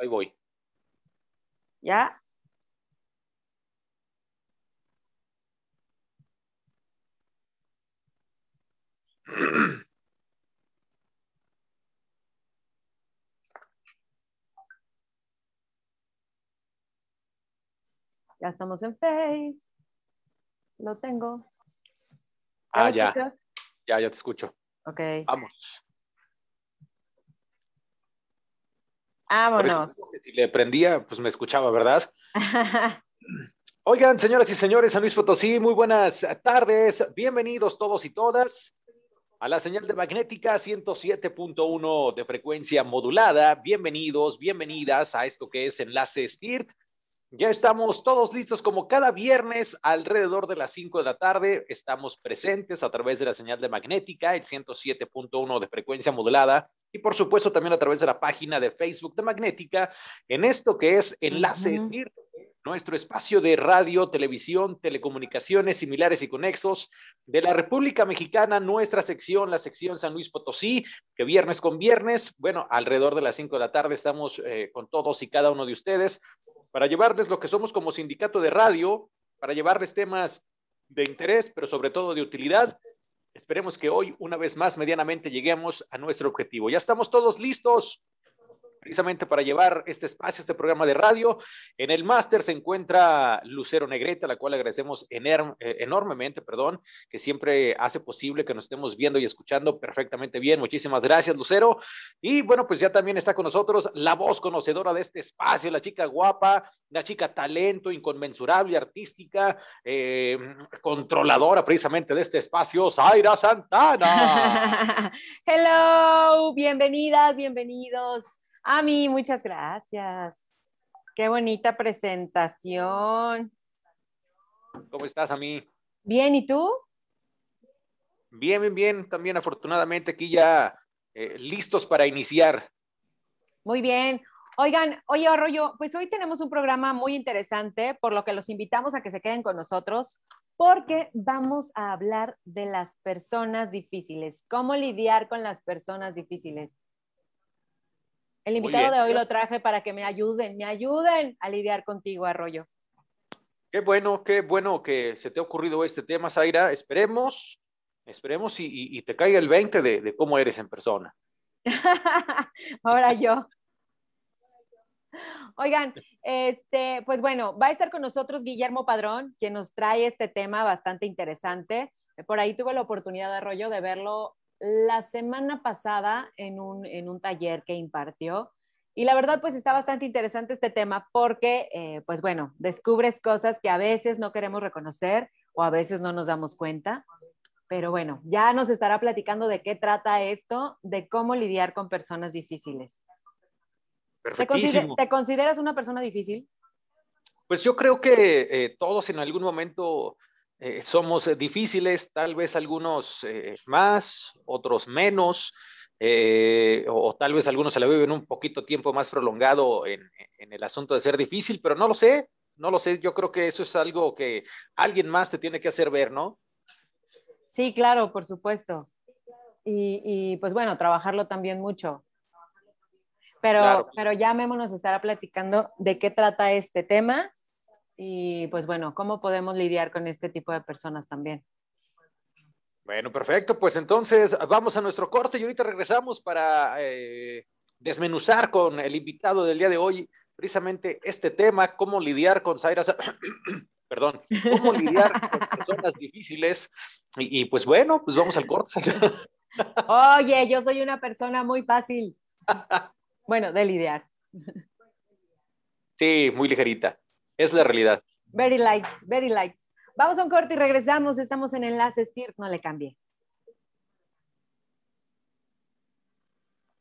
ahí voy. ¿Ya? Ya estamos en Face. Lo tengo. Ah, ¿Me ya. escuchas? Ya, ya te escucho. Ok. Vamos. Vámonos. Si le prendía, pues me escuchaba, ¿verdad? Oigan, señoras y señores, San Luis Potosí, muy buenas tardes. Bienvenidos todos y todas a la señal de magnética 107.1 de frecuencia modulada. Bienvenidos, bienvenidas a esto que es Enlace STIRT. Ya estamos todos listos como cada viernes alrededor de las 5 de la tarde. Estamos presentes a través de la señal de magnética, el 107.1 de frecuencia modulada y por supuesto también a través de la página de Facebook de Magnética en esto que es Enlace. STIRT, nuestro espacio de radio, televisión, telecomunicaciones similares y conexos de la República Mexicana, nuestra sección, la sección San Luis Potosí, que viernes con viernes, bueno, alrededor de las 5 de la tarde estamos eh, con todos y cada uno de ustedes para llevarles lo que somos como sindicato de radio, para llevarles temas de interés, pero sobre todo de utilidad. Esperemos que hoy, una vez más, medianamente lleguemos a nuestro objetivo. Ya estamos todos listos precisamente para llevar este espacio, este programa de radio. En el máster se encuentra Lucero Negrete, a la cual agradecemos eh, enormemente, perdón, que siempre hace posible que nos estemos viendo y escuchando perfectamente bien. Muchísimas gracias, Lucero. Y bueno, pues ya también está con nosotros la voz conocedora de este espacio, la chica guapa, la chica talento inconmensurable, artística, eh, controladora precisamente de este espacio, Zaira Santana. Hello, bienvenidas, bienvenidos. A mí, muchas gracias. Qué bonita presentación. ¿Cómo estás, a mí? Bien, ¿y tú? Bien, bien, bien. También afortunadamente aquí ya eh, listos para iniciar. Muy bien. Oigan, oye, Arroyo, pues hoy tenemos un programa muy interesante, por lo que los invitamos a que se queden con nosotros, porque vamos a hablar de las personas difíciles, cómo lidiar con las personas difíciles. El invitado de hoy lo traje para que me ayuden, me ayuden a lidiar contigo, Arroyo. Qué bueno, qué bueno que se te ha ocurrido este tema, Zaira. Esperemos, esperemos y, y- y te caiga el 20 de, de cómo eres en persona. Ahora yo. Oigan, este, pues bueno, va a estar con nosotros Guillermo Padrón, quien nos trae este tema bastante interesante. Por ahí tuve la oportunidad de Arroyo de verlo la semana pasada en un, en un taller que impartió. Y la verdad, pues está bastante interesante este tema porque, eh, pues bueno, descubres cosas que a veces no queremos reconocer o a veces no nos damos cuenta. Pero bueno, ya nos estará platicando de qué trata esto, de cómo lidiar con personas difíciles. ¿Te, consider- te consideras una persona difícil? Pues yo creo que eh, todos en algún momento eh, somos eh, difíciles, tal vez algunos eh, más, otros menos, eh, o, o tal vez algunos se la viven un poquito tiempo más prolongado en, en el asunto de ser difícil, pero no lo sé, no lo sé. Yo creo que eso es algo que alguien más te tiene que hacer ver, ¿no? Sí, claro, por supuesto. Y, y, pues bueno, trabajarlo también mucho. Pero, Claro. pero ya Memo nos estará platicando de qué trata este tema y pues bueno, cómo podemos lidiar con este tipo de personas también. Bueno, perfecto. Pues entonces vamos a nuestro corte y ahorita regresamos para eh, desmenuzar con el invitado del día de hoy precisamente este tema, cómo lidiar con Zaira, Sa- perdón, cómo lidiar con personas difíciles. Y, y, pues bueno, pues vamos al corte. Oye, yo soy una persona muy fácil. Bueno, de lidiar. Sí, muy ligerita. Es la realidad. Very light, very light. Vamos a un corte y regresamos. Estamos en Enlace STIR, no le cambie.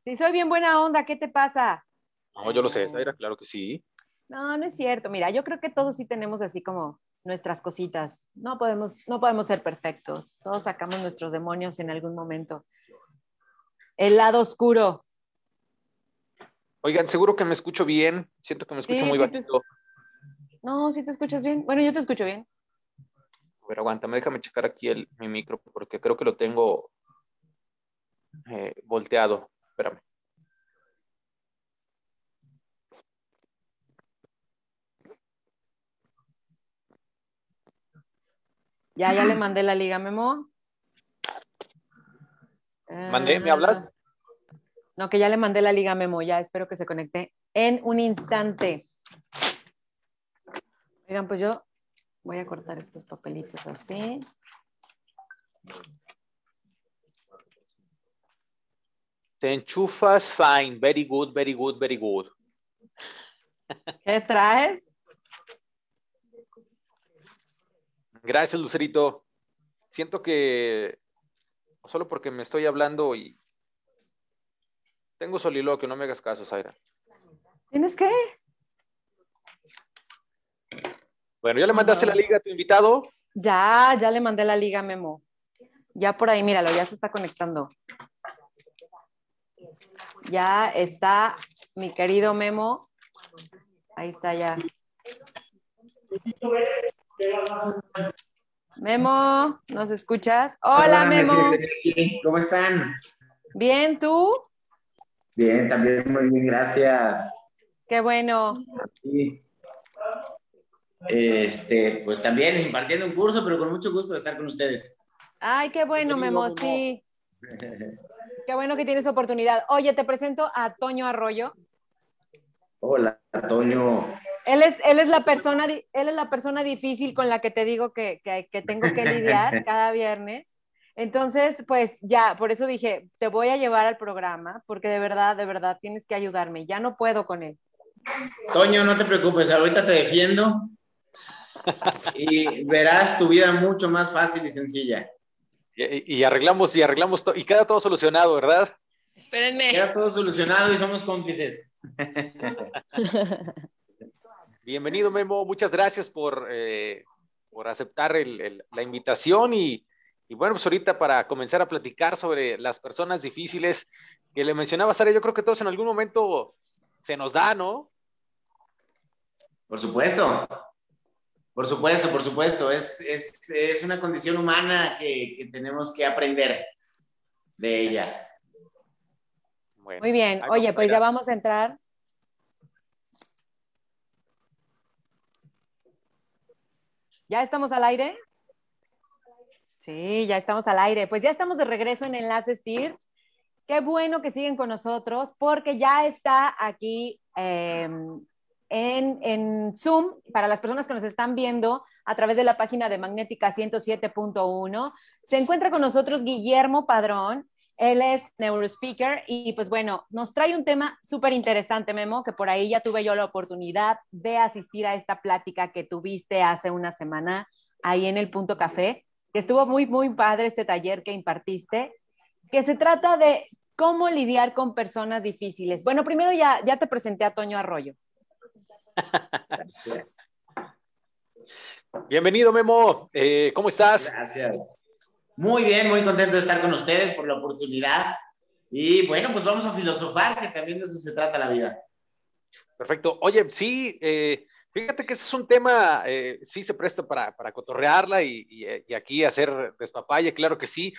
Si soy bien buena onda, ¿qué te pasa? No, yo lo sé, Zaira, claro que sí. No, no es cierto. Mira, yo creo que todos sí tenemos así como nuestras cositas. No podemos, no podemos ser perfectos. Todos sacamos nuestros demonios en algún momento. El lado oscuro. Oigan, seguro que me escucho bien. Siento que me escucho Sí, muy sí te-. No, si te escuchas bien. Bueno, yo te escucho bien. A ver, aguántame, déjame checar aquí el, mi micro porque creo que lo tengo eh, volteado. Espérame. Ya, ya le mandé la liga, Memo. ¿Mandé? ¿Me hablas? Eh, no, que ya le mandé la liga, Memo. Ya espero que se conecte en un instante. Oigan, pues yo voy a cortar estos papelitos así. Te enchufas, fine, very good, very good, very good. ¿Qué traes? Gracias, Lucerito. Siento que solo porque me estoy hablando y tengo soliloquio, no me hagas caso, Zaira. ¿Tienes qué? Bueno, ¿ya le mandaste la liga a tu invitado? Ya, ya le mandé la liga, Memo. Ya por ahí, míralo, ya se está conectando. Ya está mi querido Memo. Ahí está ya. Memo, ¿nos escuchas? Hola, Memo. ¿Cómo están? Bien, ¿tú? Bien, también muy bien, gracias. Qué bueno. Este, pues también impartiendo un curso, pero con mucho gusto de estar con ustedes. Ay, qué bueno, Memo, sí. Qué bueno que tienes oportunidad. Oye, te presento a Toño Arroyo. Hola, Toño. Él es, él es, la, persona, él es la persona difícil con la que te digo que, que tengo que lidiar cada viernes. Entonces, pues ya, por eso dije, te voy a llevar al programa, porque de verdad, de verdad, tienes que ayudarme. Ya no puedo con él. Toño, no te preocupes, ahorita te defiendo y verás tu vida mucho más fácil y sencilla. Y, arreglamos, y arreglamos, y queda todo solucionado, ¿verdad? Espérenme. Queda todo solucionado y somos cómplices. Bienvenido, Memo. Muchas gracias por, eh, por aceptar la invitación y, bueno, pues ahorita para comenzar a platicar sobre las personas difíciles que le mencionaba Sara, yo creo que todos en algún momento se nos da, ¿no? Por supuesto. Por supuesto, por supuesto. Es, es, una condición humana que, tenemos que aprender de ella. Muy bien. Oye, pues ya vamos a entrar. ¿Ya estamos al aire? Sí, ya estamos al aire. Pues ya estamos de regreso en Enlaces TIR. Qué bueno que siguen con nosotros porque ya está aquí em, en, Zoom, para las personas que nos están viendo a través de la página de Magnética 107.1. Se encuentra con nosotros Guillermo Padrón. Él es neurospeaker y pues bueno, nos trae un tema súper interesante, Memo, que por ahí ya tuve yo la oportunidad de asistir a esta plática que tuviste hace una semana ahí en el Punto Café, que estuvo muy, muy padre este taller que impartiste, que se trata de cómo lidiar con personas difíciles. Bueno, primero ya, ya te presenté a Toño Arroyo. Bienvenido, Memo. Eh, ¿Cómo estás? Gracias. Muy bien, muy contento de estar con ustedes por la oportunidad. Y bueno, pues vamos a filosofar, que también de eso se trata la vida. Perfecto. Oye, sí, eh, fíjate que ese es un tema, eh, sí se presta para, para cotorrearla y, y, aquí hacer despapalle, claro que sí,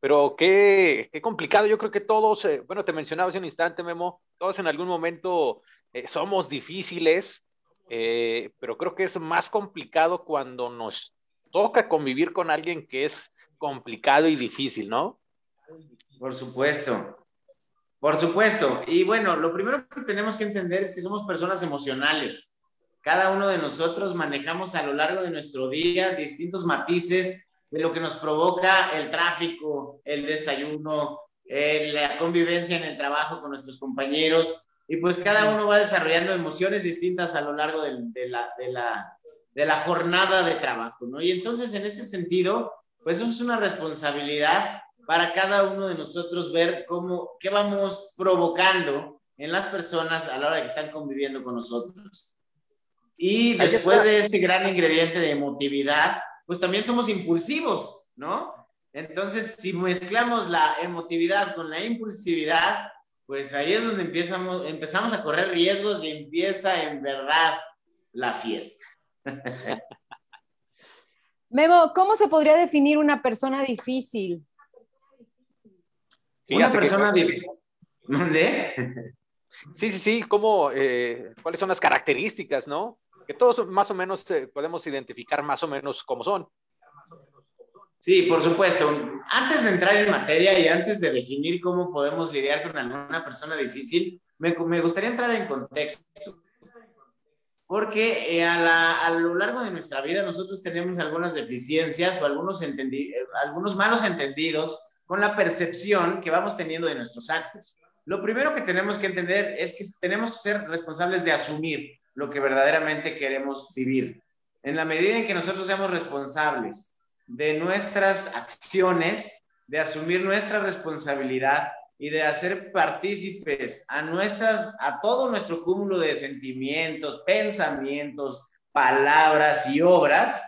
pero qué, qué complicado. Yo creo que todos, bueno, te mencionaba hace un instante, Memo, todos en algún momento somos difíciles, eh, pero creo que es más complicado cuando nos toca convivir con alguien que es complicado y difícil, ¿no? Por supuesto, por supuesto. Y bueno, lo primero que tenemos que entender es que somos personas emocionales. Cada uno de nosotros manejamos a lo largo de nuestro día distintos matices de lo que nos provoca el tráfico, el desayuno, la convivencia en el trabajo con nuestros compañeros y pues cada uno va desarrollando emociones distintas a lo largo de, la, de, la, de la jornada de trabajo, ¿no? Y entonces en ese sentido, pues es una responsabilidad para cada uno de nosotros ver cómo, qué vamos provocando en las personas a la hora que están conviviendo con nosotros. Y después de este gran ingrediente de emotividad, pues también somos impulsivos, ¿no? Entonces, si mezclamos la emotividad con la impulsividad, pues ahí es donde empezamos, empezamos a correr riesgos y empieza en verdad la fiesta. Memo, ¿cómo se podría definir una persona difícil? una persona difícil. ¿Dónde? Sí, sí, sí, ¿cómo, eh, ¿cuáles son las características, no? Que todos más o menos eh, podemos identificar más o menos cómo son. Sí, por supuesto. Antes de entrar en materia y antes de definir cómo podemos lidiar con alguna persona difícil, me, me gustaría entrar en contexto. Porque eh, a, a, lo largo de nuestra vida nosotros tenemos algunas deficiencias o algunos, algunos malos entendidos con la percepción que vamos teniendo de nuestros actos. Lo primero que tenemos que entender es que tenemos que ser responsables de asumir lo que verdaderamente queremos vivir. En la medida en que nosotros seamos responsables de nuestras acciones, de asumir nuestra responsabilidad y de hacer partícipes a nuestras, a todo nuestro cúmulo de sentimientos, pensamientos, palabras y obras,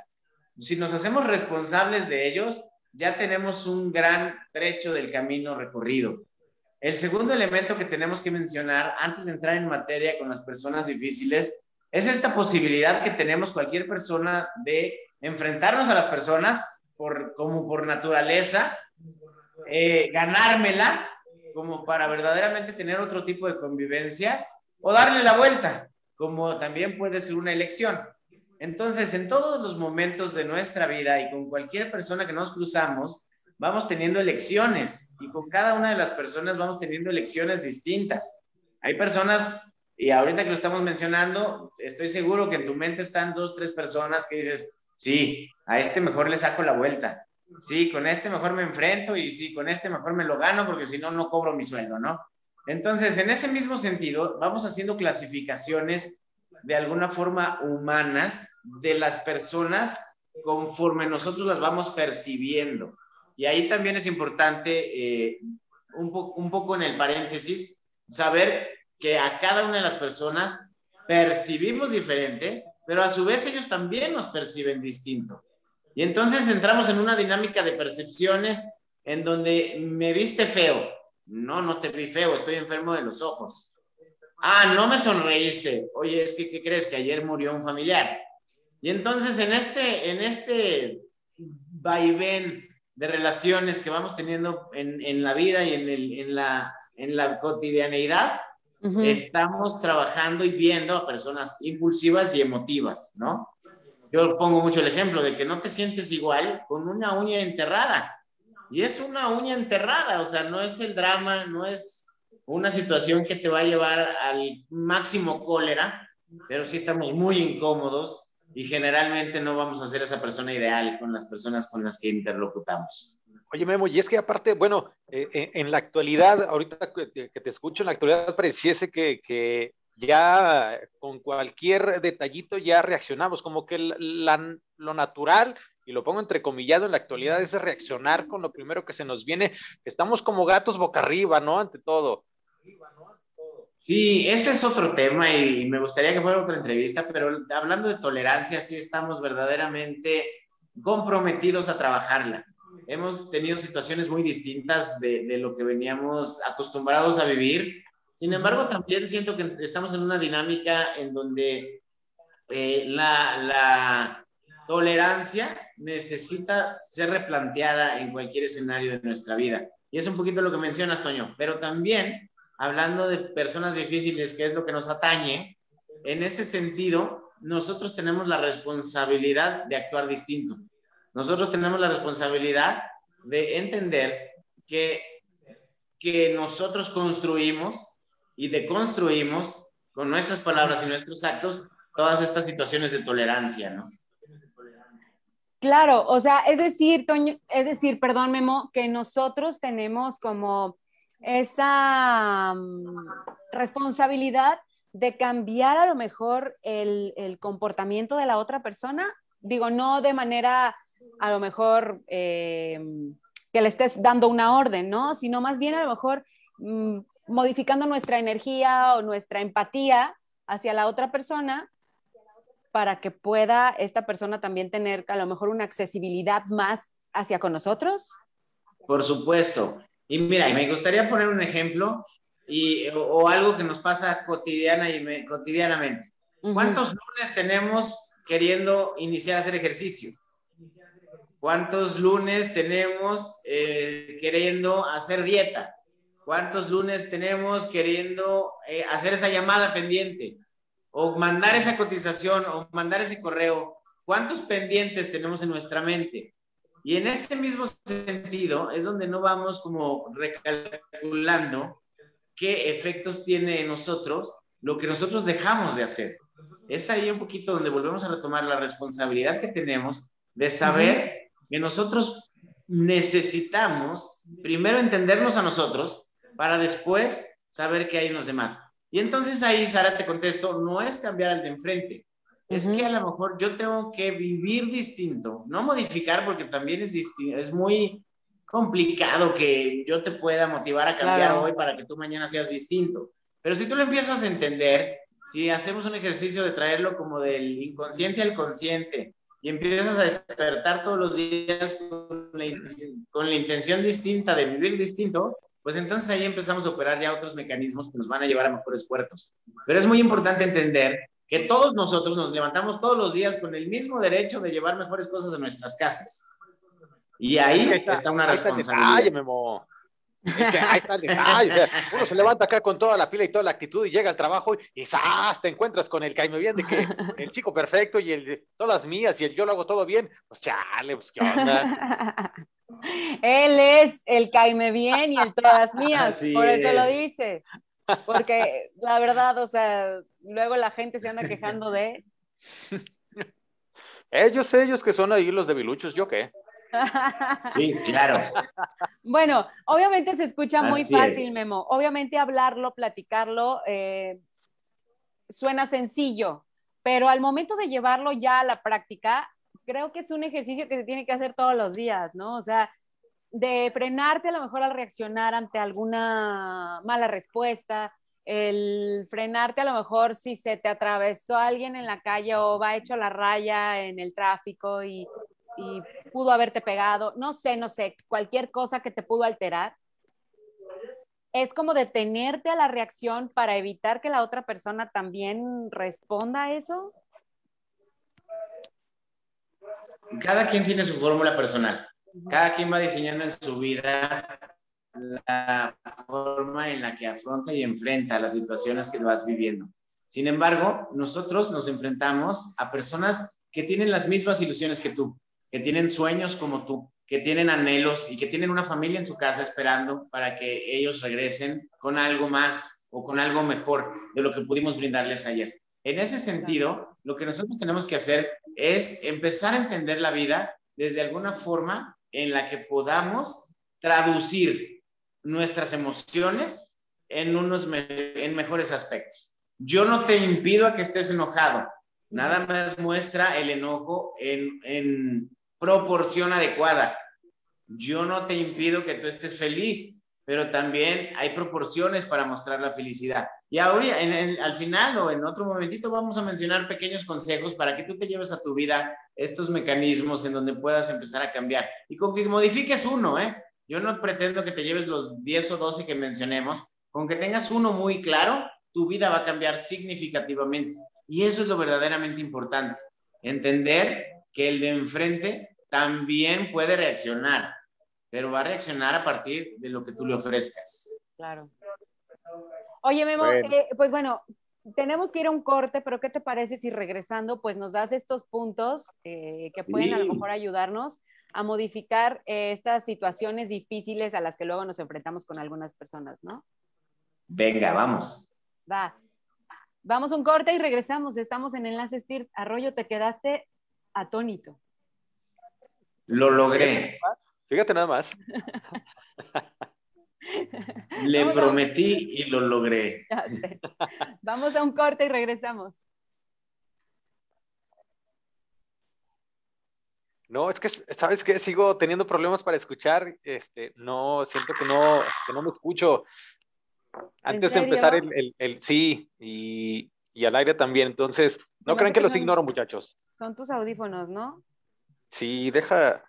si nos hacemos responsables de ellos, ya tenemos un gran trecho del camino recorrido. El segundo elemento que tenemos que mencionar antes de entrar en materia con las personas difíciles es esta posibilidad que tenemos cualquier persona de enfrentarnos a las personas por, como por naturaleza, eh, ganármela como para verdaderamente tener otro tipo de convivencia o darle la vuelta, como también puede ser una elección. Entonces, en todos los momentos de nuestra vida y con cualquier persona que nos cruzamos, vamos teniendo elecciones y con cada una de las personas vamos teniendo elecciones distintas. Hay personas, y ahorita que lo estamos mencionando, estoy seguro que en tu mente están dos, tres personas que dices, sí, a este mejor le saco la vuelta, sí, con este mejor me enfrento y sí, con este mejor me lo gano porque si no, no cobro mi sueldo, ¿no? Entonces, en ese mismo sentido, vamos haciendo clasificaciones de alguna forma humanas de las personas conforme nosotros las vamos percibiendo. Y ahí también es importante, eh, un, un poco en el paréntesis, saber que a cada una de las personas percibimos diferente, pero a su vez ellos también nos perciben distinto. Y entonces entramos en una dinámica de percepciones en donde me viste feo. No, no te vi feo, estoy enfermo de los ojos. Ah, no me sonreíste. Oye, es que, ¿qué crees? Que ayer murió un familiar. Y entonces en este, en este vaivén de relaciones que vamos teniendo en, en la vida y en, el, en, la, en la cotidianeidad, estamos trabajando y viendo a personas impulsivas y emotivas, ¿no? Yo pongo mucho el ejemplo de que no te sientes igual con una uña enterrada. Y es una uña enterrada, o sea, no es el drama, no es una situación que te va a llevar al máximo cólera, pero sí estamos muy incómodos y generalmente no vamos a ser esa persona ideal con las personas con las que interlocutamos. Oye, Memo, y es que aparte, bueno, eh, eh, en la actualidad, ahorita que, te escucho, en la actualidad pareciese que, que ya con cualquier detallito ya reaccionamos, como que lo natural, y lo pongo entrecomillado en la actualidad, es reaccionar con lo primero que se nos viene. Estamos como gatos boca arriba, ¿no? Ante todo. Sí, ese es otro tema y me gustaría que fuera otra entrevista, pero hablando de tolerancia, sí estamos verdaderamente comprometidos a trabajarla. Hemos tenido situaciones muy distintas de, de lo que veníamos acostumbrados a vivir. Sin embargo, también siento que estamos en una dinámica en donde eh, la, la tolerancia necesita ser replanteada en cualquier escenario de nuestra vida. Y es un poquito lo que mencionas, Toño, pero también hablando de personas difíciles, que es lo que nos atañe, en ese sentido, nosotros tenemos la responsabilidad de actuar distinto. Nosotros tenemos la responsabilidad de entender que, que nosotros construimos y deconstruimos con nuestras palabras y nuestros actos todas estas situaciones de tolerancia, ¿no? Claro, o sea, es decir, Toño, es decir, perdón, Memo, que nosotros tenemos como esa mm, responsabilidad de cambiar a lo mejor el, comportamiento de la otra persona. Digo, no de manera a lo mejor eh, que le estés dando una orden, ¿no? Sino más bien a lo mejor mm, modificando nuestra energía o nuestra empatía hacia la otra persona para que pueda esta persona también tener a lo mejor una accesibilidad más hacia con nosotros. Por supuesto. Y mira, y me gustaría poner un ejemplo y, o, algo que nos pasa cotidiana y cotidianamente. ¿Cuántos lunes tenemos queriendo iniciar a hacer ejercicio? ¿Cuántos lunes tenemos eh, queriendo hacer dieta? ¿Cuántos lunes tenemos queriendo eh, hacer esa llamada pendiente? O mandar esa cotización o mandar ese correo. ¿Cuántos pendientes tenemos en nuestra mente? Y en ese mismo sentido es donde no vamos como recalculando qué efectos tiene en nosotros lo que nosotros dejamos de hacer. Es ahí un poquito donde volvemos a retomar la responsabilidad que tenemos de saber que nosotros necesitamos primero entendernos a nosotros para después saber qué hay en los demás. Y entonces ahí, Sara, te contesto, no es cambiar al de enfrente, es que a lo mejor yo tengo que vivir distinto, no modificar porque también es es muy complicado que yo te pueda motivar a cambiar hoy para que tú mañana seas distinto. Pero si tú lo empiezas a entender, si hacemos un ejercicio de traerlo como del inconsciente al consciente y empiezas a despertar todos los días con la, con la intención distinta de vivir distinto, pues entonces ahí empezamos a operar ya otros mecanismos que nos van a llevar a mejores puertos. Pero es muy importante entender que todos nosotros nos levantamos todos los días con el mismo derecho de llevar mejores cosas a nuestras casas. Y ahí está, una responsabilidad. Ahí. Uno se levanta acá con toda la pila y toda la actitud y llega al trabajo y, ¡zas! te encuentras con el caime bien de que el chico perfecto y el de todas las mías y el yo lo hago todo bien. Pues chale, pues qué onda. Él es el caime bien y el todas mías, por eso lo dice. Porque la verdad, o sea, luego la gente se anda quejando de. Ellos, ellos que son ahí los debiluchos, ¿yo qué? Sí, claro. Bueno, obviamente se escucha muy fácil, Memo. Obviamente hablarlo, platicarlo, eh, suena sencillo, pero al momento de llevarlo ya a la práctica, creo que es un ejercicio que se tiene que hacer todos los días, ¿no? O sea, de frenarte a lo mejor al reaccionar ante alguna mala respuesta, el frenarte a lo mejor si se te atravesó alguien en la calle o va hecho la raya en el tráfico y, y pudo haberte pegado, no sé, no sé, cualquier cosa que te pudo alterar. Es como detenerte a la reacción para evitar que la otra persona también responda a eso. Cada quien tiene su fórmula personal. Cada quien va diseñando en su vida la forma en la que afronta y enfrenta las situaciones que vas viviendo. Sin embargo, nosotros nos enfrentamos a personas que tienen las mismas ilusiones que tú, que tienen sueños como tú, que tienen anhelos y que tienen una familia en su casa esperando para que ellos regresen con algo más o con algo mejor de lo que pudimos brindarles ayer. En ese sentido, lo que nosotros tenemos que hacer es empezar a entender la vida desde alguna forma en la que podamos traducir nuestras emociones en unos en mejores aspectos. Yo no te impido a que estés enojado, nada más muestra el enojo en, en proporción adecuada. Yo no te impido que tú estés feliz, pero también hay proporciones para mostrar la felicidad. Y ahora, al final o en otro momentito, vamos a mencionar pequeños consejos para que tú te lleves a tu vida estos mecanismos en donde puedas empezar a cambiar. Y con que modifiques uno, ¿eh? Yo no pretendo que te lleves los 10 o 12 que mencionemos. Con que tengas uno muy claro, tu vida va a cambiar significativamente. Y eso es lo verdaderamente importante. Entender que el de enfrente también puede reaccionar, pero va a reaccionar a partir de lo que tú le ofrezcas. Claro. Oye, Memo, eh, pues bueno, tenemos que ir a un corte, pero ¿qué te parece si regresando, pues nos das estos puntos eh, que pueden a lo mejor ayudarnos a modificar eh, estas situaciones difíciles a las que luego nos enfrentamos con algunas personas, ¿no? Venga, vamos. Va. Vamos a un corte y regresamos. Estamos en Enlace STIR. Arroyo, te quedaste atónito. Lo logré. Fíjate nada más. Le prometí y lo logré. Vamos a un corte y regresamos. No, es que, ¿sabes qué? Sigo teniendo problemas para escuchar. Este, no, siento que no, que no me escucho. Antes de empezar el, el, sí, y, y, al aire también. Entonces, no crean que los ignoro, muchachos. Son tus audífonos, ¿no? Sí, deja.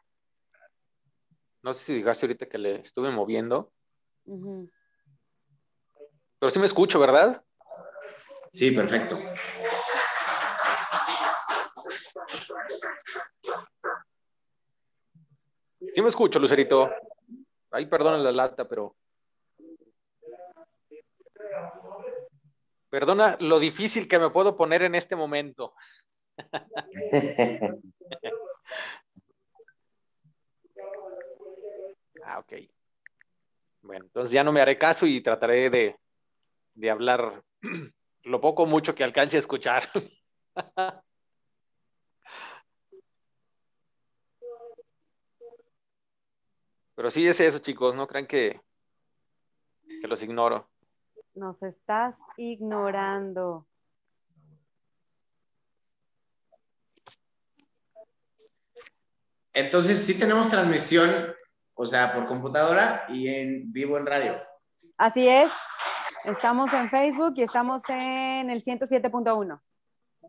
No sé si digaste ahorita que le estuve moviendo. Pero sí me escucho, ¿verdad? Sí, perfecto. Sí me escucho, Lucerito. Ay, perdona la lata, pero... Perdona lo difícil que me puedo poner en este momento. Ah, ok. Bueno, entonces ya no me haré caso y trataré de, de hablar lo poco mucho que alcance a escuchar. Pero sí es eso, chicos, no crean que, que los ignoro. Nos estás ignorando. Entonces, sí tenemos transmisión, o sea, por computadora y en vivo en radio. Así es. Estamos en Facebook y estamos en el 107.1.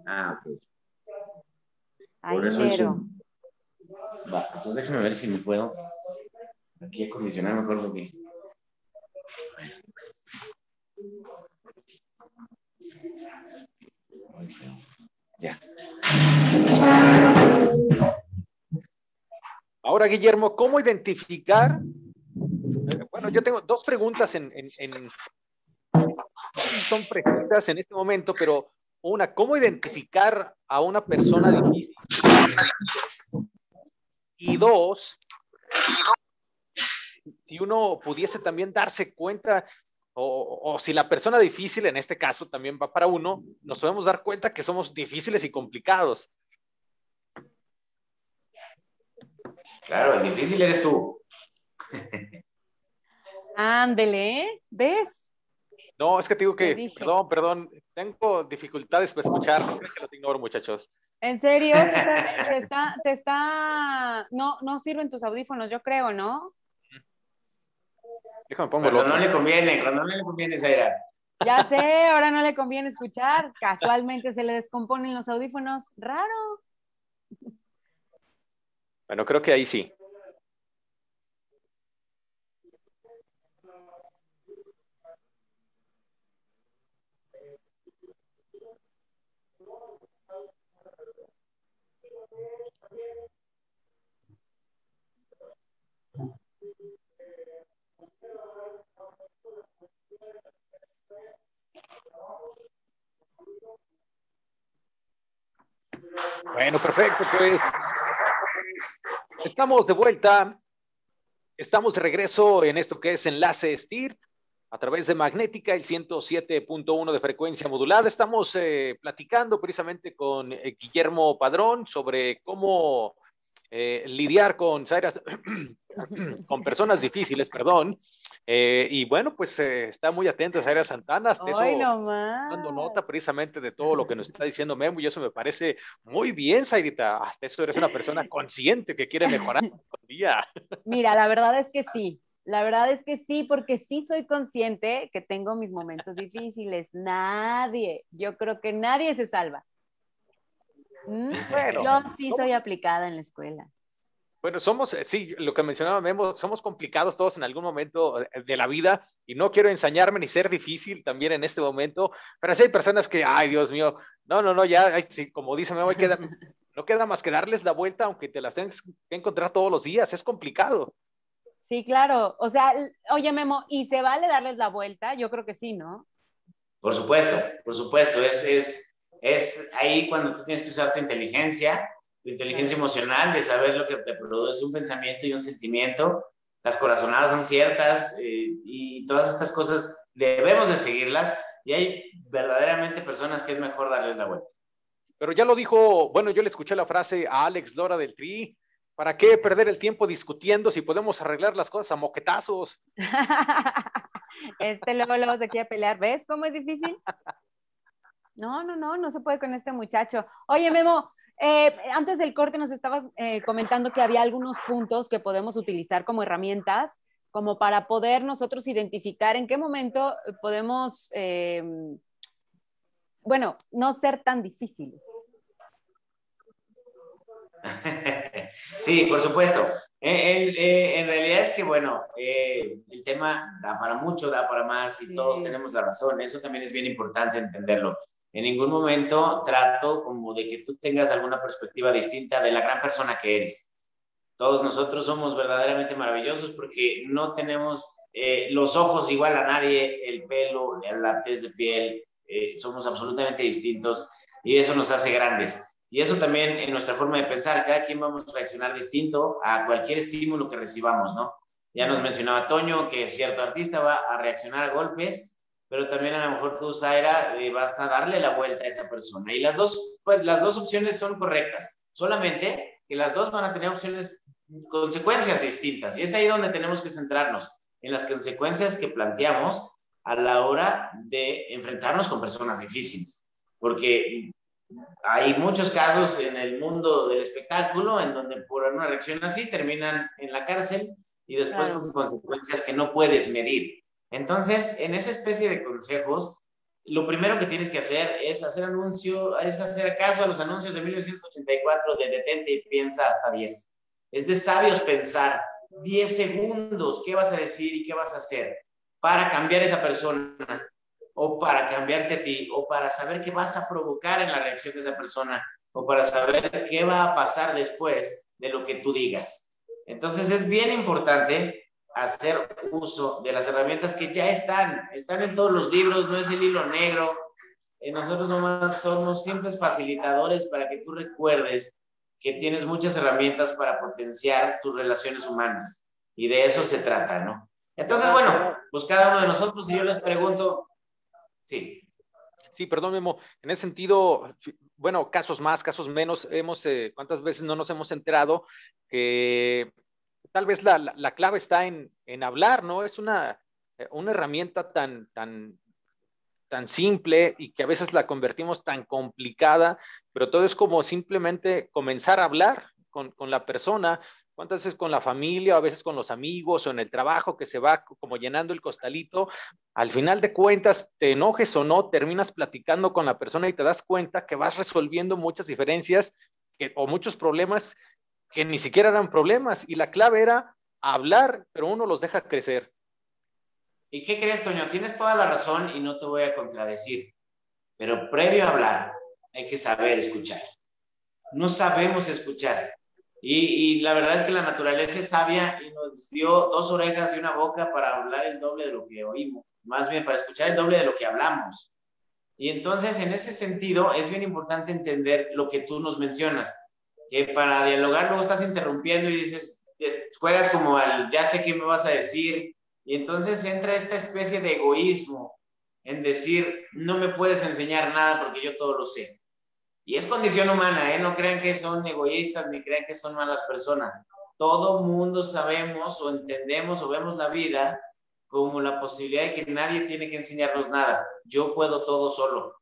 Ah, ok. Ahí Por eso. Va, entonces déjame ver si me puedo aquí acondicionar mejor porque. Muy feo. Ya. Ahora, Guillermo, ¿cómo identificar? Bueno, yo tengo dos preguntas en, en- en- son precisas en este momento, pero una, ¿cómo identificar a una persona difícil? Y dos, si uno pudiese también darse cuenta, o, o si la persona difícil, en este caso también va para uno, nos podemos dar cuenta que somos difíciles y complicados. Claro, el difícil eres tú. Ándele, ¿eh? ¿ves? No, es que te digo que, perdón, perdón, tengo dificultades para escuchar, no crees que los ignoro, muchachos. ¿En serio? Te está, te está, te está- no, no sirven tus audífonos, yo creo, ¿no? Déjame pongo Cuando no le conviene, cuando no le conviene, Zaira. Ya sé, ahora no le conviene escuchar. Casualmente se le descomponen los audífonos. Raro. Bueno, creo que ahí sí. Bueno, perfecto, pues estamos de vuelta. Estamos de regreso en esto que es Enlace STIRT a través de Magnética, el 107.1 de frecuencia modulada. Estamos eh, platicando precisamente con eh, Guillermo Padrón sobre cómo eh, lidiar con, con personas difíciles, perdón. Eh, y bueno, pues eh, está muy atento Zaira Santana. Hasta eso, nomás. dando nota precisamente de todo lo que nos está diciendo Memo y eso me parece muy bien, Zairita. Hasta eso eres una persona consciente que quiere mejorar con día. Mira, la verdad es que sí. La verdad es que sí, porque sí soy consciente que tengo mis momentos difíciles. Nadie, yo creo que nadie se salva. ¿Mm? Bueno, yo sí ¿cómo? soy aplicada en la escuela. Bueno, somos, eh, sí, lo que mencionaba Memo, somos complicados todos en algún momento eh, de la vida y no quiero ensañarme ni ser difícil también en este momento, pero sí hay personas que, ay, Dios mío, no, no, no, ya, ay, sí, como dice Memo, hay que dar- no queda más que darles la vuelta aunque te las tengas que encontrar todos los días, es complicado. Sí, claro. O sea, oye, Memo, ¿y se vale darles la vuelta? Yo creo que sí, ¿no? Por supuesto, por supuesto. Es, es, es ahí cuando tú tienes que usar tu inteligencia, tu inteligencia emocional, de saber lo que te produce un pensamiento y un sentimiento. Las corazonadas son ciertas eh, y todas estas cosas debemos de seguirlas. Y hay verdaderamente personas que es mejor darles la vuelta. Pero ya lo dijo, bueno, yo le escuché la frase a Alex Lora del Tri, ¿para qué perder el tiempo discutiendo si podemos arreglar las cosas a moquetazos? Este luego, luego se quiere pelear. ¿Ves cómo es difícil? No, no, no, no se puede con este muchacho. Oye, Memo, eh, antes del corte nos estabas eh, comentando que había algunos puntos que podemos utilizar como herramientas, como para poder nosotros identificar en qué momento podemos, eh, bueno, no ser tan difíciles. Sí, por supuesto. Eh, eh, en realidad es que, bueno, eh, el tema da para mucho, da para más y Sí. todos tenemos la razón. Eso también es bien importante entenderlo. En ningún momento trato como de que tú tengas alguna perspectiva distinta de la gran persona que eres. Todos nosotros somos verdaderamente maravillosos porque no tenemos eh, los ojos igual a nadie, el pelo, la tez de piel, eh, somos absolutamente distintos y eso nos hace grandes. Y eso también en nuestra forma de pensar, cada quien vamos a reaccionar distinto a cualquier estímulo que recibamos, ¿no? Ya nos mencionaba Toño que cierto artista va a reaccionar a golpes, pero también a lo mejor tú, Zaira, eh, vas a darle la vuelta a esa persona. Y las dos, pues, las dos opciones son correctas, solamente que las dos van a tener opciones, consecuencias distintas. Y es ahí donde tenemos que centrarnos, en las consecuencias que planteamos a la hora de enfrentarnos con personas difíciles. Porque hay muchos casos en el mundo del espectáculo en donde por una reacción así terminan en la cárcel y después con consecuencias que no puedes medir. Entonces, en esa especie de consejos, lo primero que tienes que hacer es hacer anuncio, es hacer caso a los anuncios de 1984 de detente y piensa hasta 10. Es de sabios pensar 10 segundos qué vas a decir y qué vas a hacer para cambiar esa persona o para cambiarte a ti o para saber qué vas a provocar en la reacción de esa persona o para saber qué va a pasar después de lo que tú digas. Entonces es bien importante hacer uso de las herramientas que ya están, están en todos los libros, no es el hilo negro. Eh, nosotros somos, somos simples facilitadores para que tú recuerdes que tienes muchas herramientas para potenciar tus relaciones humanas. Y de eso se trata, ¿no? Entonces, bueno, pues cada uno de nosotros, si yo les pregunto, sí. Sí, perdón, Memo. En ese sentido, bueno, casos más, casos menos, hemos, eh, ¿cuántas veces no nos hemos enterado que tal vez la, la, clave está en, en, hablar, ¿no? Es una, eh, una herramienta tan, tan, tan simple y que a veces la convertimos tan complicada, pero todo es como simplemente comenzar a hablar con, con la persona, cuántas veces con la familia, a veces con los amigos o en el trabajo que se va como llenando el costalito, al final de cuentas, te enojes o no, terminas platicando con la persona y te das cuenta que vas resolviendo muchas diferencias o muchos problemas que ni siquiera eran problemas y la clave era hablar, pero uno los deja crecer. ¿Y qué crees, Toño? Tienes toda la razón y no te voy a contradecir, pero previo a hablar hay que saber escuchar. No sabemos escuchar. Y, y, la verdad es que la naturaleza es sabia y nos dio dos orejas y una boca para hablar el doble de lo que oímos, más bien para escuchar el doble de lo que hablamos. Y entonces, en ese sentido, es bien importante entender lo que tú nos mencionas que para dialogar luego estás interrumpiendo y dices, juegas como al ya sé qué me vas a decir, y entonces entra esta especie de egoísmo en decir, no me puedes enseñar nada porque yo todo lo sé. Y es condición humana, ¿eh? No crean que son egoístas ni crean que son malas personas. Todo mundo sabemos o entendemos o vemos la vida como la posibilidad de que nadie tiene que enseñarnos nada. Yo puedo todo solo,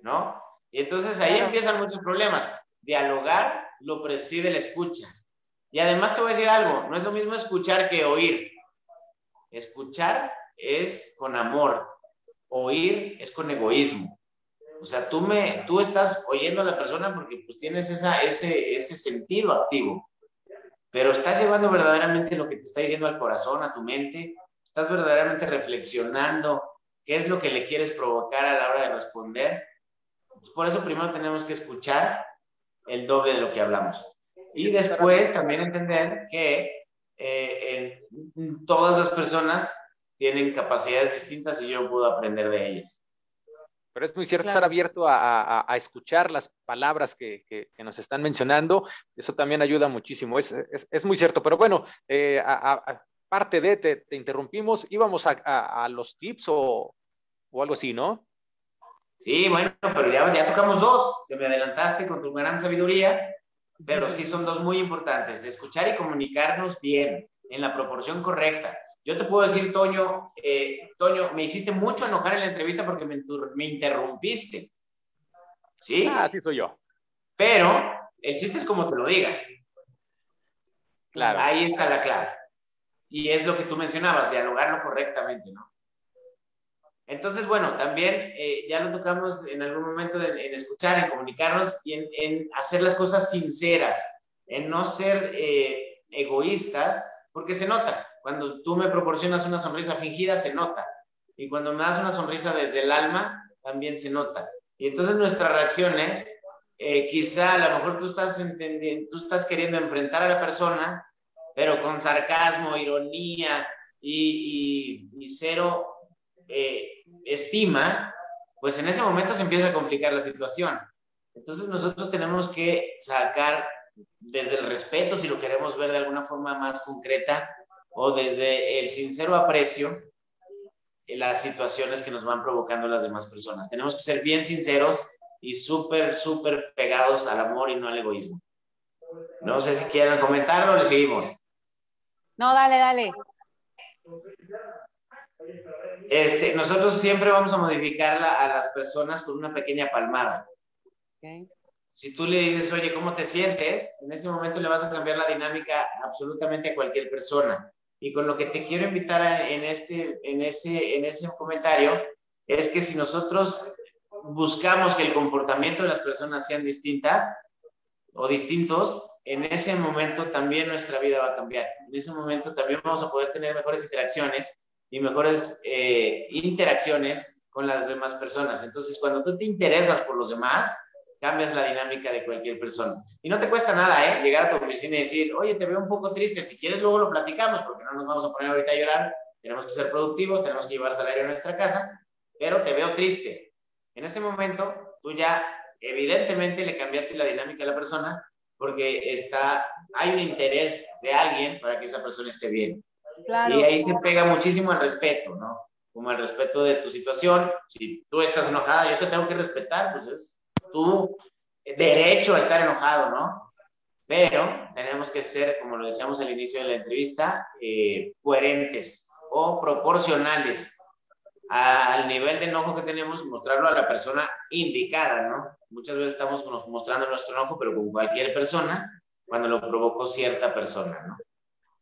¿no? Y entonces ahí empiezan muchos problemas. Dialogar lo preside la escucha. Y además te voy a decir algo, no es lo mismo escuchar que oír. Escuchar es con amor, oír es con egoísmo. O sea, tú, me, tú estás oyendo a la persona porque pues tienes esa, ese, ese sentido activo, pero estás llevando verdaderamente lo que te está diciendo al corazón, a tu mente, estás verdaderamente reflexionando qué es lo que le quieres provocar a la hora de responder. Pues, por eso primero tenemos que escuchar el doble de lo que hablamos. Y después también entender que eh, todas las personas tienen capacidades distintas y yo puedo aprender de ellas. Pero es muy cierto estar abierto a, a, escuchar las palabras que, que, nos están mencionando. Eso también ayuda muchísimo. Es, es, es muy cierto. Pero bueno, eh, aparte de, te, te, interrumpimos, íbamos a, los tips o, o algo así, ¿no? Sí, bueno, pero ya, ya tocamos dos, que me adelantaste con tu gran sabiduría, pero sí son dos muy importantes, escuchar y comunicarnos bien, en la proporción correcta. Yo te puedo decir, Toño, eh, Toño, me hiciste mucho enojar en la entrevista porque me, me interrumpiste. ¿Sí? Ah, sí soy yo. Pero el chiste es como te lo diga. Claro. Ahí está la clave. Y es lo que tú mencionabas, dialogarlo correctamente, ¿no? Entonces, bueno, también eh, ya lo tocamos en algún momento en, escuchar, en comunicarnos y en, hacer las cosas sinceras, en no ser eh, egoístas, porque se nota. Cuando tú me proporcionas una sonrisa fingida, se nota. Y cuando me das una sonrisa desde el alma, también se nota. Y entonces nuestras reacciones, eh, quizá a lo mejor tú estás, entendiendo, tú estás queriendo enfrentar a la persona, pero con sarcasmo, ironía y, y cero eh, estima, pues en ese momento se empieza a complicar la situación. Entonces nosotros tenemos que sacar desde el respeto, si lo queremos ver de alguna forma más concreta, o desde el sincero aprecio las situaciones que nos van provocando las demás personas. Tenemos que ser bien sinceros y súper, súper pegados al amor y no al egoísmo. No sé si quieren comentarlo le seguimos. No, dale, dale. Este, nosotros siempre vamos a modificar a las personas con una pequeña palmada. Si tú le dices, oye, ¿cómo te sientes? En ese momento le vas a cambiar la dinámica absolutamente a cualquier persona. Y con lo que te quiero invitar en, este, en, ese, en ese comentario es que si nosotros buscamos que el comportamiento de las personas sean distintas o distintos, en ese momento también nuestra vida va a cambiar. En ese momento también vamos a poder tener mejores interacciones y mejores eh, interacciones con las demás personas. Entonces, cuando tú te interesas por los demás, cambias la dinámica de cualquier persona. Y no te cuesta nada, ¿eh? Llegar a tu oficina y decir, oye, te veo un poco triste, si quieres luego lo platicamos, porque no nos vamos a poner ahorita a llorar, tenemos que ser productivos, tenemos que llevar salario a nuestra casa, pero te veo triste. En ese momento, tú ya evidentemente le cambiaste la dinámica a la persona porque está, hay un interés de alguien para que esa persona esté bien. Y ahí se pega muchísimo el respeto, ¿no? Como el respeto de tu situación. Si tú estás enojada, yo te tengo que respetar, pues es tu derecho a estar enojado, ¿no? Pero tenemos que ser, como lo decíamos al inicio de la entrevista, eh, coherentes o proporcionales al nivel de enojo que tenemos, mostrarlo a la persona indicada, ¿no? Muchas veces estamos mostrando nuestro enojo, pero con cualquier persona, cuando lo provocó cierta persona, ¿no?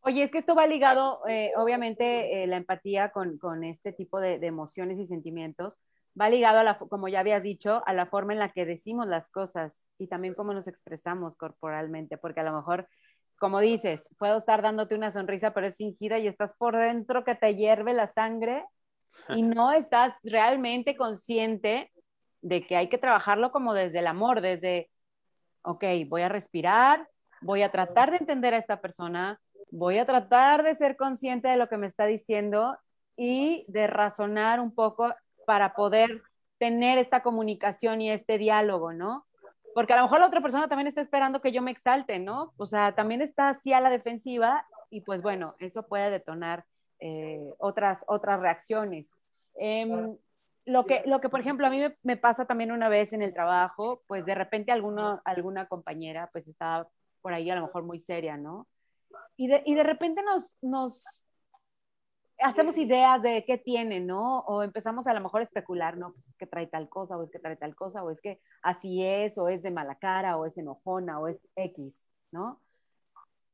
Oye, es que esto va ligado, eh, obviamente, eh, la empatía con, con este tipo de, de, emociones y sentimientos, va ligado, a la, como ya habías dicho, a la forma en la que decimos las cosas y también cómo nos expresamos corporalmente, porque a lo mejor, como dices, puedo estar dándote una sonrisa, pero es fingida y estás por dentro que te hierve la sangre y no estás realmente consciente de que hay que trabajarlo como desde el amor, desde, ok, voy a respirar, voy a tratar de entender a esta persona, voy a tratar de ser consciente de lo que me está diciendo y de razonar un poco para poder tener esta comunicación y este diálogo, ¿no? Porque a lo mejor la otra persona también está esperando que yo me exalte, ¿no? O sea, también está así a la defensiva y pues bueno, eso puede detonar eh, otras, otras reacciones. Em, lo, que, lo que, por ejemplo, a mí me, pasa también una vez en el trabajo, pues de repente alguno, alguna compañera pues estaba por ahí a lo mejor muy seria, ¿no? Y de, y de repente nos, nos hacemos ideas de qué tiene, ¿no? O empezamos a lo mejor a especular, ¿no? Pues es que trae tal cosa, o es que trae tal cosa, o es que así es, o es de mala cara, o es enojona, o es X, ¿no?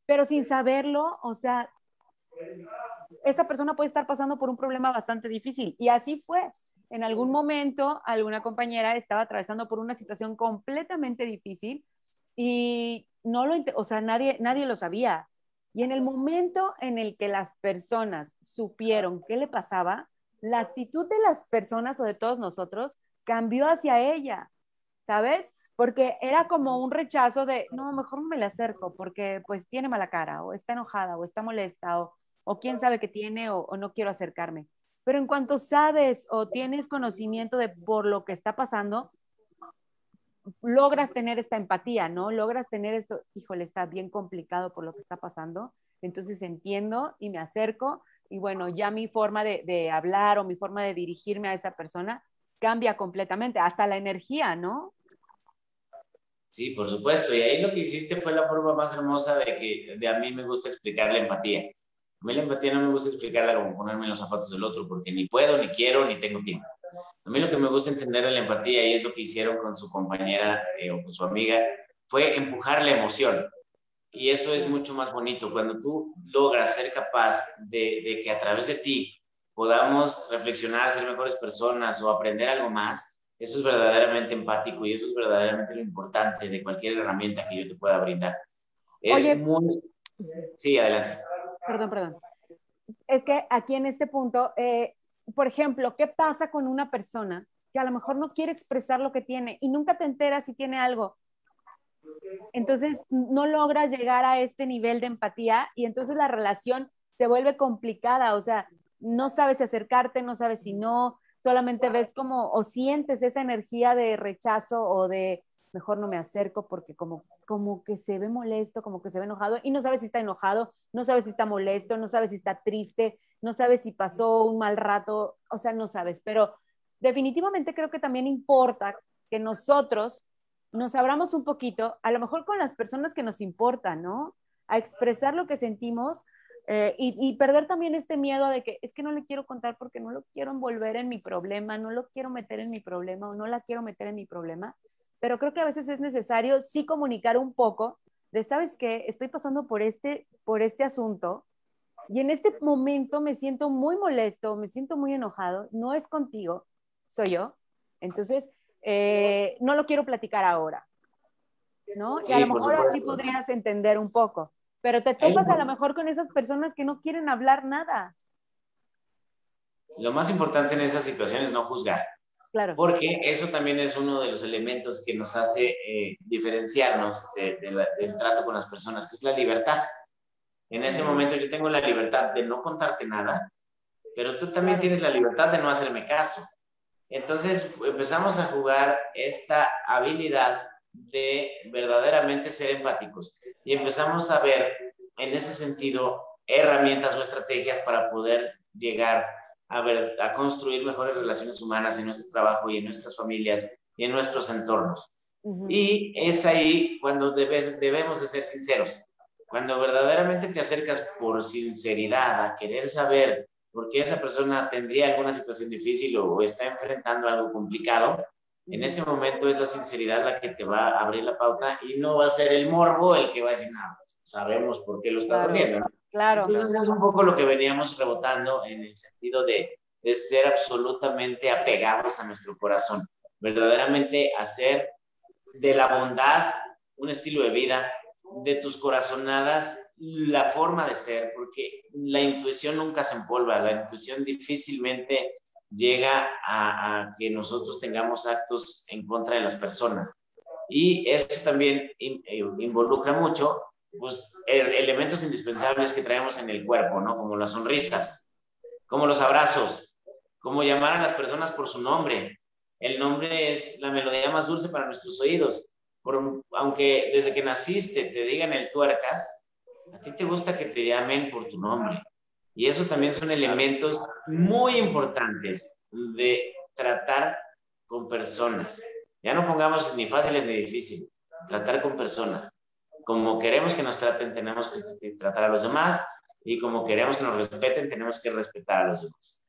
Pero sin saberlo, o sea, esa persona puede estar pasando por un problema bastante difícil. Y así fue. En algún momento, alguna compañera estaba atravesando por una situación completamente difícil y no lo, o sea, nadie, nadie lo sabía. Y en el momento en el que las personas supieron qué le pasaba, la actitud de las personas o de todos nosotros cambió hacia ella, ¿sabes? Porque era como un rechazo de, no, mejor no me le acerco porque pues tiene mala cara o está enojada o está molesta o, o quién sabe qué tiene o, o no quiero acercarme. Pero en cuanto sabes o tienes conocimiento de por lo que está pasando, logras tener esta empatía, ¿no? Logras tener esto, híjole, está bien complicado por lo que está pasando, entonces entiendo y me acerco y bueno, ya mi forma de, hablar o mi forma de dirigirme a esa persona cambia completamente, hasta la energía, ¿no? Sí, por supuesto. Y ahí lo que hiciste fue la forma más hermosa de que de a mí me gusta explicar la empatía. A mí la empatía no me gusta explicarla como ponerme en los zapatos del otro, porque ni puedo, ni quiero, ni tengo tiempo. A mí lo que me gusta entender de la empatía, y es lo que hicieron con su compañera eh, o con su amiga, fue empujar la emoción. Y eso es mucho más bonito, cuando tú logras ser capaz de, de que a través de ti podamos reflexionar, ser mejores personas o aprender algo más, eso es verdaderamente empático y eso es verdaderamente lo importante de cualquier herramienta que yo te pueda brindar. Es muy... Sí, adelante. Perdón, perdón. Es que aquí en este punto, eh, por ejemplo, ¿qué pasa con una persona que a lo mejor no quiere expresar lo que tiene y nunca te enteras si tiene algo? Entonces no logras llegar a este nivel de empatía y entonces la relación se vuelve complicada, o sea, no sabes si acercarte, no sabes si no, solamente ves como o sientes esa energía de rechazo o de mejor no me acerco porque como, como que se ve molesto, como que se ve enojado y no sabes si está enojado, no sabes si está molesto, no sabes si está triste, no sabes si pasó un mal rato, o sea, no sabes, pero definitivamente creo que también importa que nosotros nos abramos un poquito, a lo mejor con las personas que nos importan, ¿no? A expresar lo que sentimos eh, y, y, perder también este miedo de que es que no le quiero contar porque no lo quiero envolver en mi problema, no lo quiero meter en mi problema o no la quiero meter en mi problema pero creo que a veces es necesario sí comunicar un poco de, ¿sabes qué? Estoy pasando por este, por este asunto y en este momento me siento muy molesto, me siento muy enojado, no es contigo, soy yo. Entonces, eh, no lo quiero platicar ahora, ¿no? y a lo mejor así podrías entender un poco, pero te topas a lo mejor con esas personas que no quieren hablar nada. Lo más importante en esas situaciones es no juzgar. Porque eso también es uno de los elementos que nos hace eh, diferenciarnos del trato con las personas, que es la libertad. En ese momento yo tengo la libertad de no contarte nada, pero tú también tienes la libertad de no hacerme caso. Entonces empezamos a jugar esta habilidad de verdaderamente ser empáticos y empezamos a ver en ese sentido herramientas o estrategias para poder llegar a, ver, a construir mejores relaciones humanas en nuestro trabajo y en nuestras familias y en nuestros entornos. Y es ahí cuando debes, debemos de ser sinceros. Cuando verdaderamente te acercas por sinceridad a querer saber por qué esa persona tendría alguna situación difícil o está enfrentando algo complicado, en ese momento es la sinceridad la que te va a abrir la pauta y no va a ser el morbo el que va a decir, no, sabemos por qué lo estás haciendo. Claro. Entonces es un poco lo que veníamos rebotando en el sentido de, ser absolutamente apegados a nuestro corazón, verdaderamente hacer de la bondad un estilo de vida, de tus corazonadas la forma de ser, porque la intuición nunca se empolva, la intuición difícilmente llega a, a, que nosotros tengamos actos en contra de las personas. Y eso también eh, involucra mucho pues, elementos indispensables que traemos en el cuerpo, ¿no? Como las sonrisas, como los abrazos, como llamar a las personas por su nombre. El nombre es la melodía más dulce para nuestros oídos. Por, aunque desde que naciste te digan el tuercas, a ti te gusta que te llamen por tu nombre. Y eso también son elementos muy importantes de tratar con personas. Ya no pongamos ni fáciles ni difíciles, tratar con personas como queremos que nos traten, tenemos que tratar a los demás y como queremos que nos respeten, tenemos que respetar a los demás.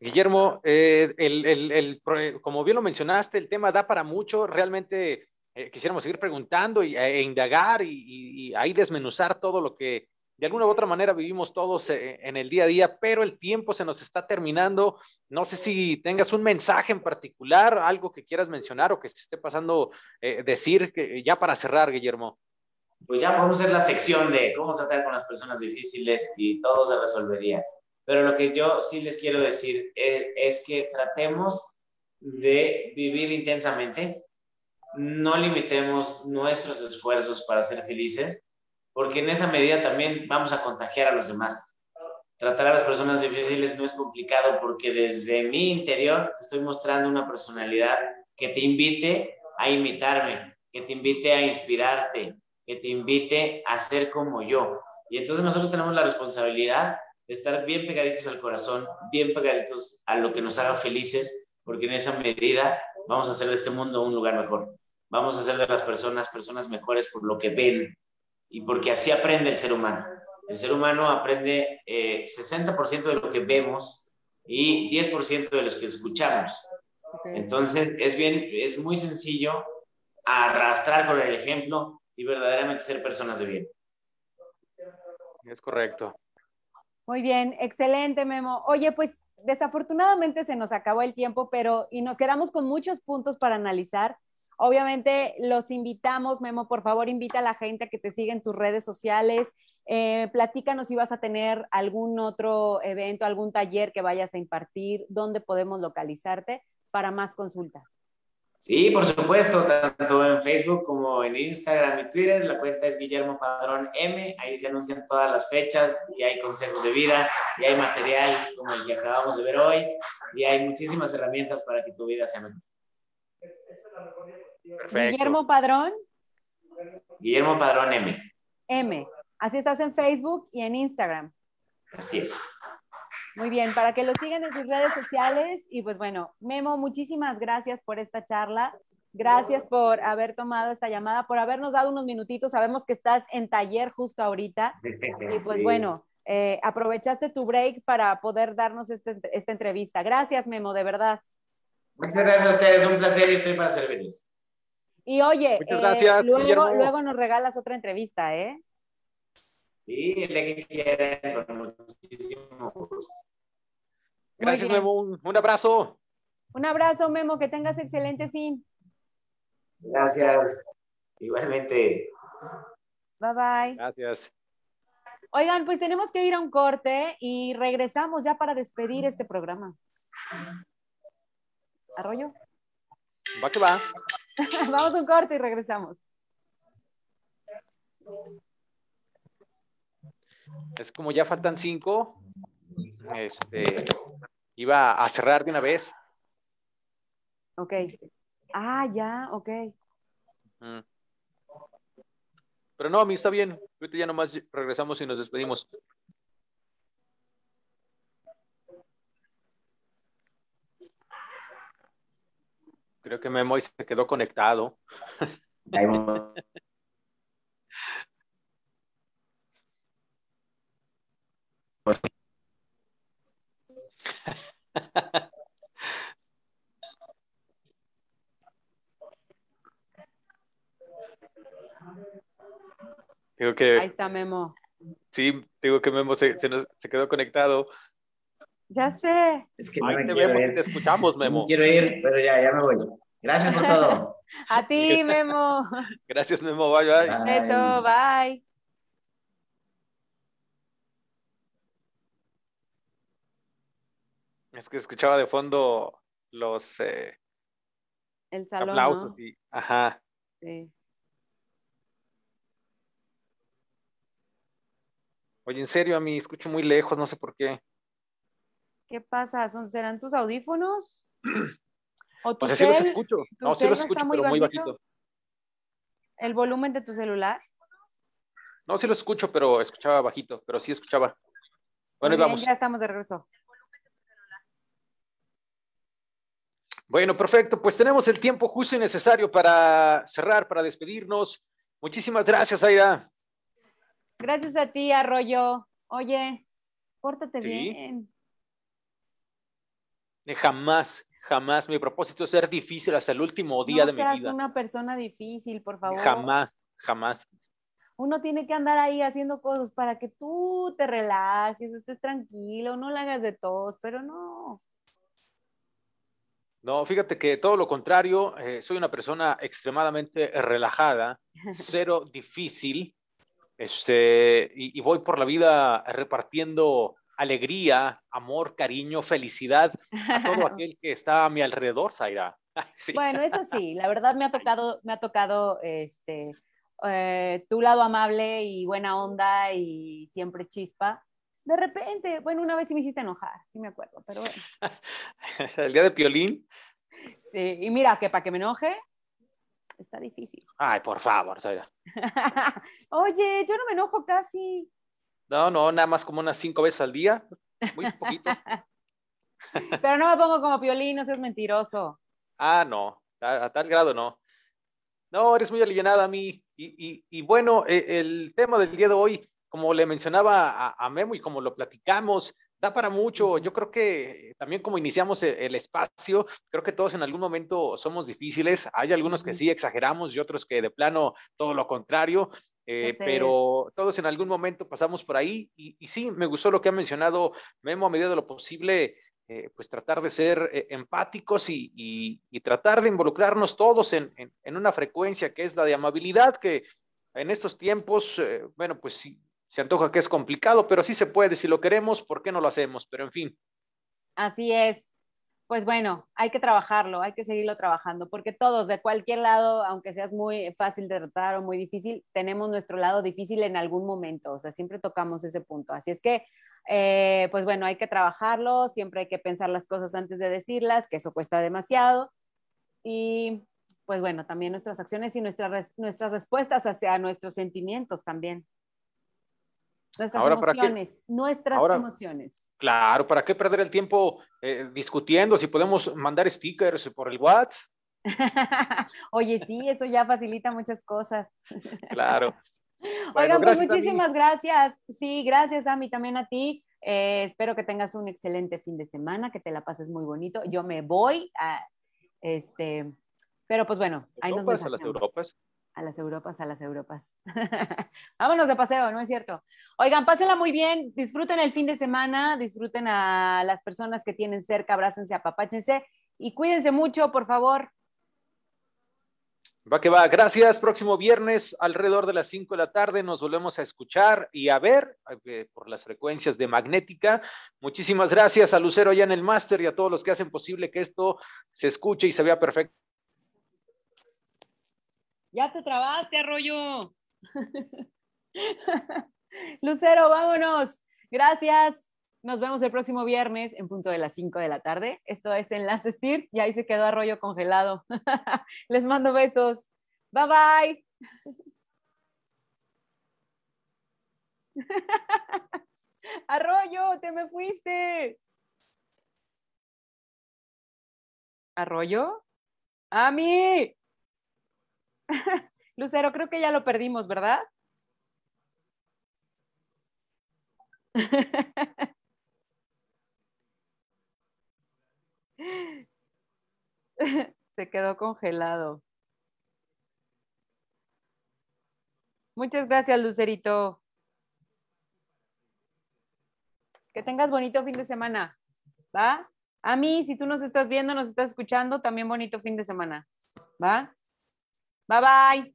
Guillermo, eh, el, el, como bien lo mencionaste, el tema da para mucho. Realmente eh, quisiéramos seguir preguntando y, e indagar y, y, ahí desmenuzar todo lo que de alguna u otra manera vivimos todos eh, en el día a día, pero el tiempo se nos está terminando. No sé si tengas un mensaje en particular, algo que quieras mencionar o que se esté pasando decir que, ya para cerrar, Guillermo pues ya podemos hacer la sección de cómo tratar con las personas difíciles y todo se resolvería. Pero lo que yo sí les quiero decir es, que tratemos de vivir intensamente, no limitemos nuestros esfuerzos para ser felices, porque en esa medida también vamos a contagiar a los demás. Tratar a las personas difíciles no es complicado porque desde mi interior te estoy mostrando una personalidad que te invite a imitarme, que te invite a inspirarte, que te invite a ser como yo. Y entonces nosotros tenemos la responsabilidad de estar bien pegaditos al corazón, bien pegaditos a lo que nos haga felices, porque en esa medida vamos a hacer de este mundo un lugar mejor. Vamos a hacer de las personas personas mejores por lo que ven y porque así aprende el ser humano. El ser humano aprende eh, 60% de lo que vemos y 10% de los que escuchamos. Entonces es bien, es muy sencillo arrastrar con el ejemplo y verdaderamente ser personas de bien. Es correcto. Muy bien, excelente, Memo. Oye, pues desafortunadamente se nos acabó el tiempo, pero y nos quedamos con muchos puntos para analizar. Obviamente los invitamos, Memo, por favor, invita a la gente a que te siga en tus redes sociales. Eh, platícanos si vas a tener algún otro evento, algún taller que vayas a impartir, dónde podemos localizarte para más consultas. Sí, por supuesto, tanto en Facebook como en Instagram y Twitter. La cuenta es Guillermo Padrón M. Ahí se anuncian todas las fechas y hay consejos de vida y hay material como el que acabamos de ver hoy y hay muchísimas herramientas para que tu vida sea mejor. Guillermo Padrón. Guillermo Padrón M. M. Así estás en Facebook y en Instagram. Así es. Muy bien, para que lo sigan en sus redes sociales. Y pues bueno, Memo, muchísimas gracias por esta charla. Gracias por haber tomado esta llamada, por habernos dado unos minutitos. Sabemos que estás en taller justo ahorita. Y pues bueno, eh, aprovechaste tu break para poder darnos este, esta entrevista. Gracias, Memo, de verdad. Muchas gracias a ustedes, un placer y estoy para servirles. Y oye, eh, luego, luego nos regalas otra entrevista, ¿eh? Sí, el que quieran, con muchísimo gusto. Gracias, Memo. Un, abrazo. Un abrazo, Memo. Que tengas excelente fin. Gracias. Igualmente. Bye bye. Gracias. Oigan, pues tenemos que ir a un corte y regresamos ya para despedir este programa. ¿Arroyo? Va que va. Vamos a un corte y regresamos. Es como ya faltan cinco, este, iba a cerrar de una vez. Ok. Ah, ya, ok. Pero no, a mí está bien. Ahorita ya nomás regresamos y nos despedimos. Creo que Memo se quedó conectado. Digo que, Ahí está Memo. Sí, digo que Memo se, se, quedó conectado. Ya sé. Es que Ahí te vemos te escuchamos, Memo. quiero ir, pero ya, ya me voy. Gracias por todo. A ti, Memo. Gracias, Memo. Bye, bye. Bye. Es que escuchaba de fondo los eh, El salón, aplausos y ajá. Sí. Oye, en serio, a mí escucho muy lejos, no sé por qué. ¿Qué pasa? ¿Son, ¿Serán tus audífonos? ¿O tu pues los escucho. No, sí los escucho, pero muy bajito. ¿El volumen de tu celular? No, sí lo escucho, pero escuchaba bajito, pero sí escuchaba. Bueno, vamos. Ya estamos de regreso. Bueno, perfecto. Pues tenemos el tiempo justo y necesario para cerrar, para despedirnos. Muchísimas gracias, Aira. Gracias a ti, Arroyo. Oye, pórtate bien. Jamás, jamás. Mi propósito es ser difícil hasta el último día de mi vida. No una persona difícil, por favor. Jamás, jamás. Uno tiene que andar ahí haciendo cosas para que tú te relajes, estés tranquilo, no le hagas de todos, pero no. No, fíjate que todo lo contrario, eh, soy una persona extremadamente relajada, cero difícil, este, y, voy por la vida repartiendo alegría, amor, cariño, felicidad a todo aquel que está a mi alrededor, Zaira. Bueno, eso sí, la verdad me ha tocado, me ha tocado este, eh, tu lado amable y buena onda y siempre chispa. De repente, bueno, una vez sí me hiciste enojar, sí me acuerdo, pero bueno. El día de Piolín. Sí, y mira, que para que me enoje, está difícil. Ay, por favor, Oye, yo no me enojo casi. No, no, nada más como unas cinco veces al día, muy poquito. Pero no me pongo como piolín, no seas mentiroso. Ah, no, a, tal grado no. No, eres muy alienada a mí. Y, y, bueno, e, el tema del día de hoy, como le mencionaba a, Memo y como lo platicamos, da para mucho. Yo creo que también como iniciamos e, el, espacio, creo que todos en algún momento somos difíciles. Hay algunos que sí exageramos y otros que de plano todo lo contrario. Eh, pero todos en algún momento pasamos por ahí y, sí, me gustó lo que ha mencionado Memo a medida de lo posible, eh, pues tratar de ser eh, empáticos y, tratar de involucrarnos todos en, una frecuencia que es la de amabilidad, que en estos tiempos, bueno, pues sí, se antoja que es complicado, pero sí se puede. Si lo queremos, ¿por qué no lo hacemos? Pero en fin. Así es. pues bueno, hay que trabajarlo, hay que seguirlo trabajando, porque todos, de cualquier lado, aunque seas muy fácil de tratar o muy difícil, tenemos nuestro lado difícil en algún momento, o sea, siempre tocamos ese punto. Así es que, eh, pues bueno, hay que trabajarlo, siempre hay que pensar las cosas antes de decirlas, que eso cuesta demasiado. Y pues bueno, también nuestras acciones y nuestras, nuestras respuestas hacia nuestros sentimientos también. Nuestras emociones, nuestras emociones. Claro, ¿para qué perder el tiempo eh, discutiendo si podemos mandar stickers por el WhatsApp? Oye, sí, eso ya facilita muchas cosas. Claro. Oigan, pues muchísimas gracias. Sí, gracias a mí, también a ti. Eh, espero que tengas un excelente fin de semana, que te la pases muy bonito. Yo me voy a, este, pero pues bueno, ahí nos vemos. a las Europas a las Europas, a las Europas. Vámonos de paseo, ¿no es cierto? Oigan, pásenla muy bien, disfruten el fin de semana, disfruten a las personas que tienen cerca, abrácense, apapáchense y cuídense mucho, por favor. Va que va, gracias. Próximo viernes, alrededor de las 5 de la tarde, nos volvemos a escuchar y a ver eh, por las frecuencias de Magnética. Muchísimas gracias a Lucero ya en el máster y a todos los que hacen posible que esto se escuche y se vea perfecto. Ya te trabaste, Arroyo. Lucero, vámonos. Gracias. Nos vemos el próximo viernes en punto de las 5 de la tarde. Esto es Enlace STIR y ahí se quedó Arroyo congelado. Les mando besos. Bye bye. Arroyo, te me fuiste. Arroyo. A mí. Lucero, creo que ya lo perdimos, ¿verdad? Se quedó congelado. Muchas gracias, Lucerito. Que tengas bonito fin de semana, ¿va? A mí, si tú nos estás viendo, nos estás escuchando, también bonito fin de semana, ¿va? Bye bye.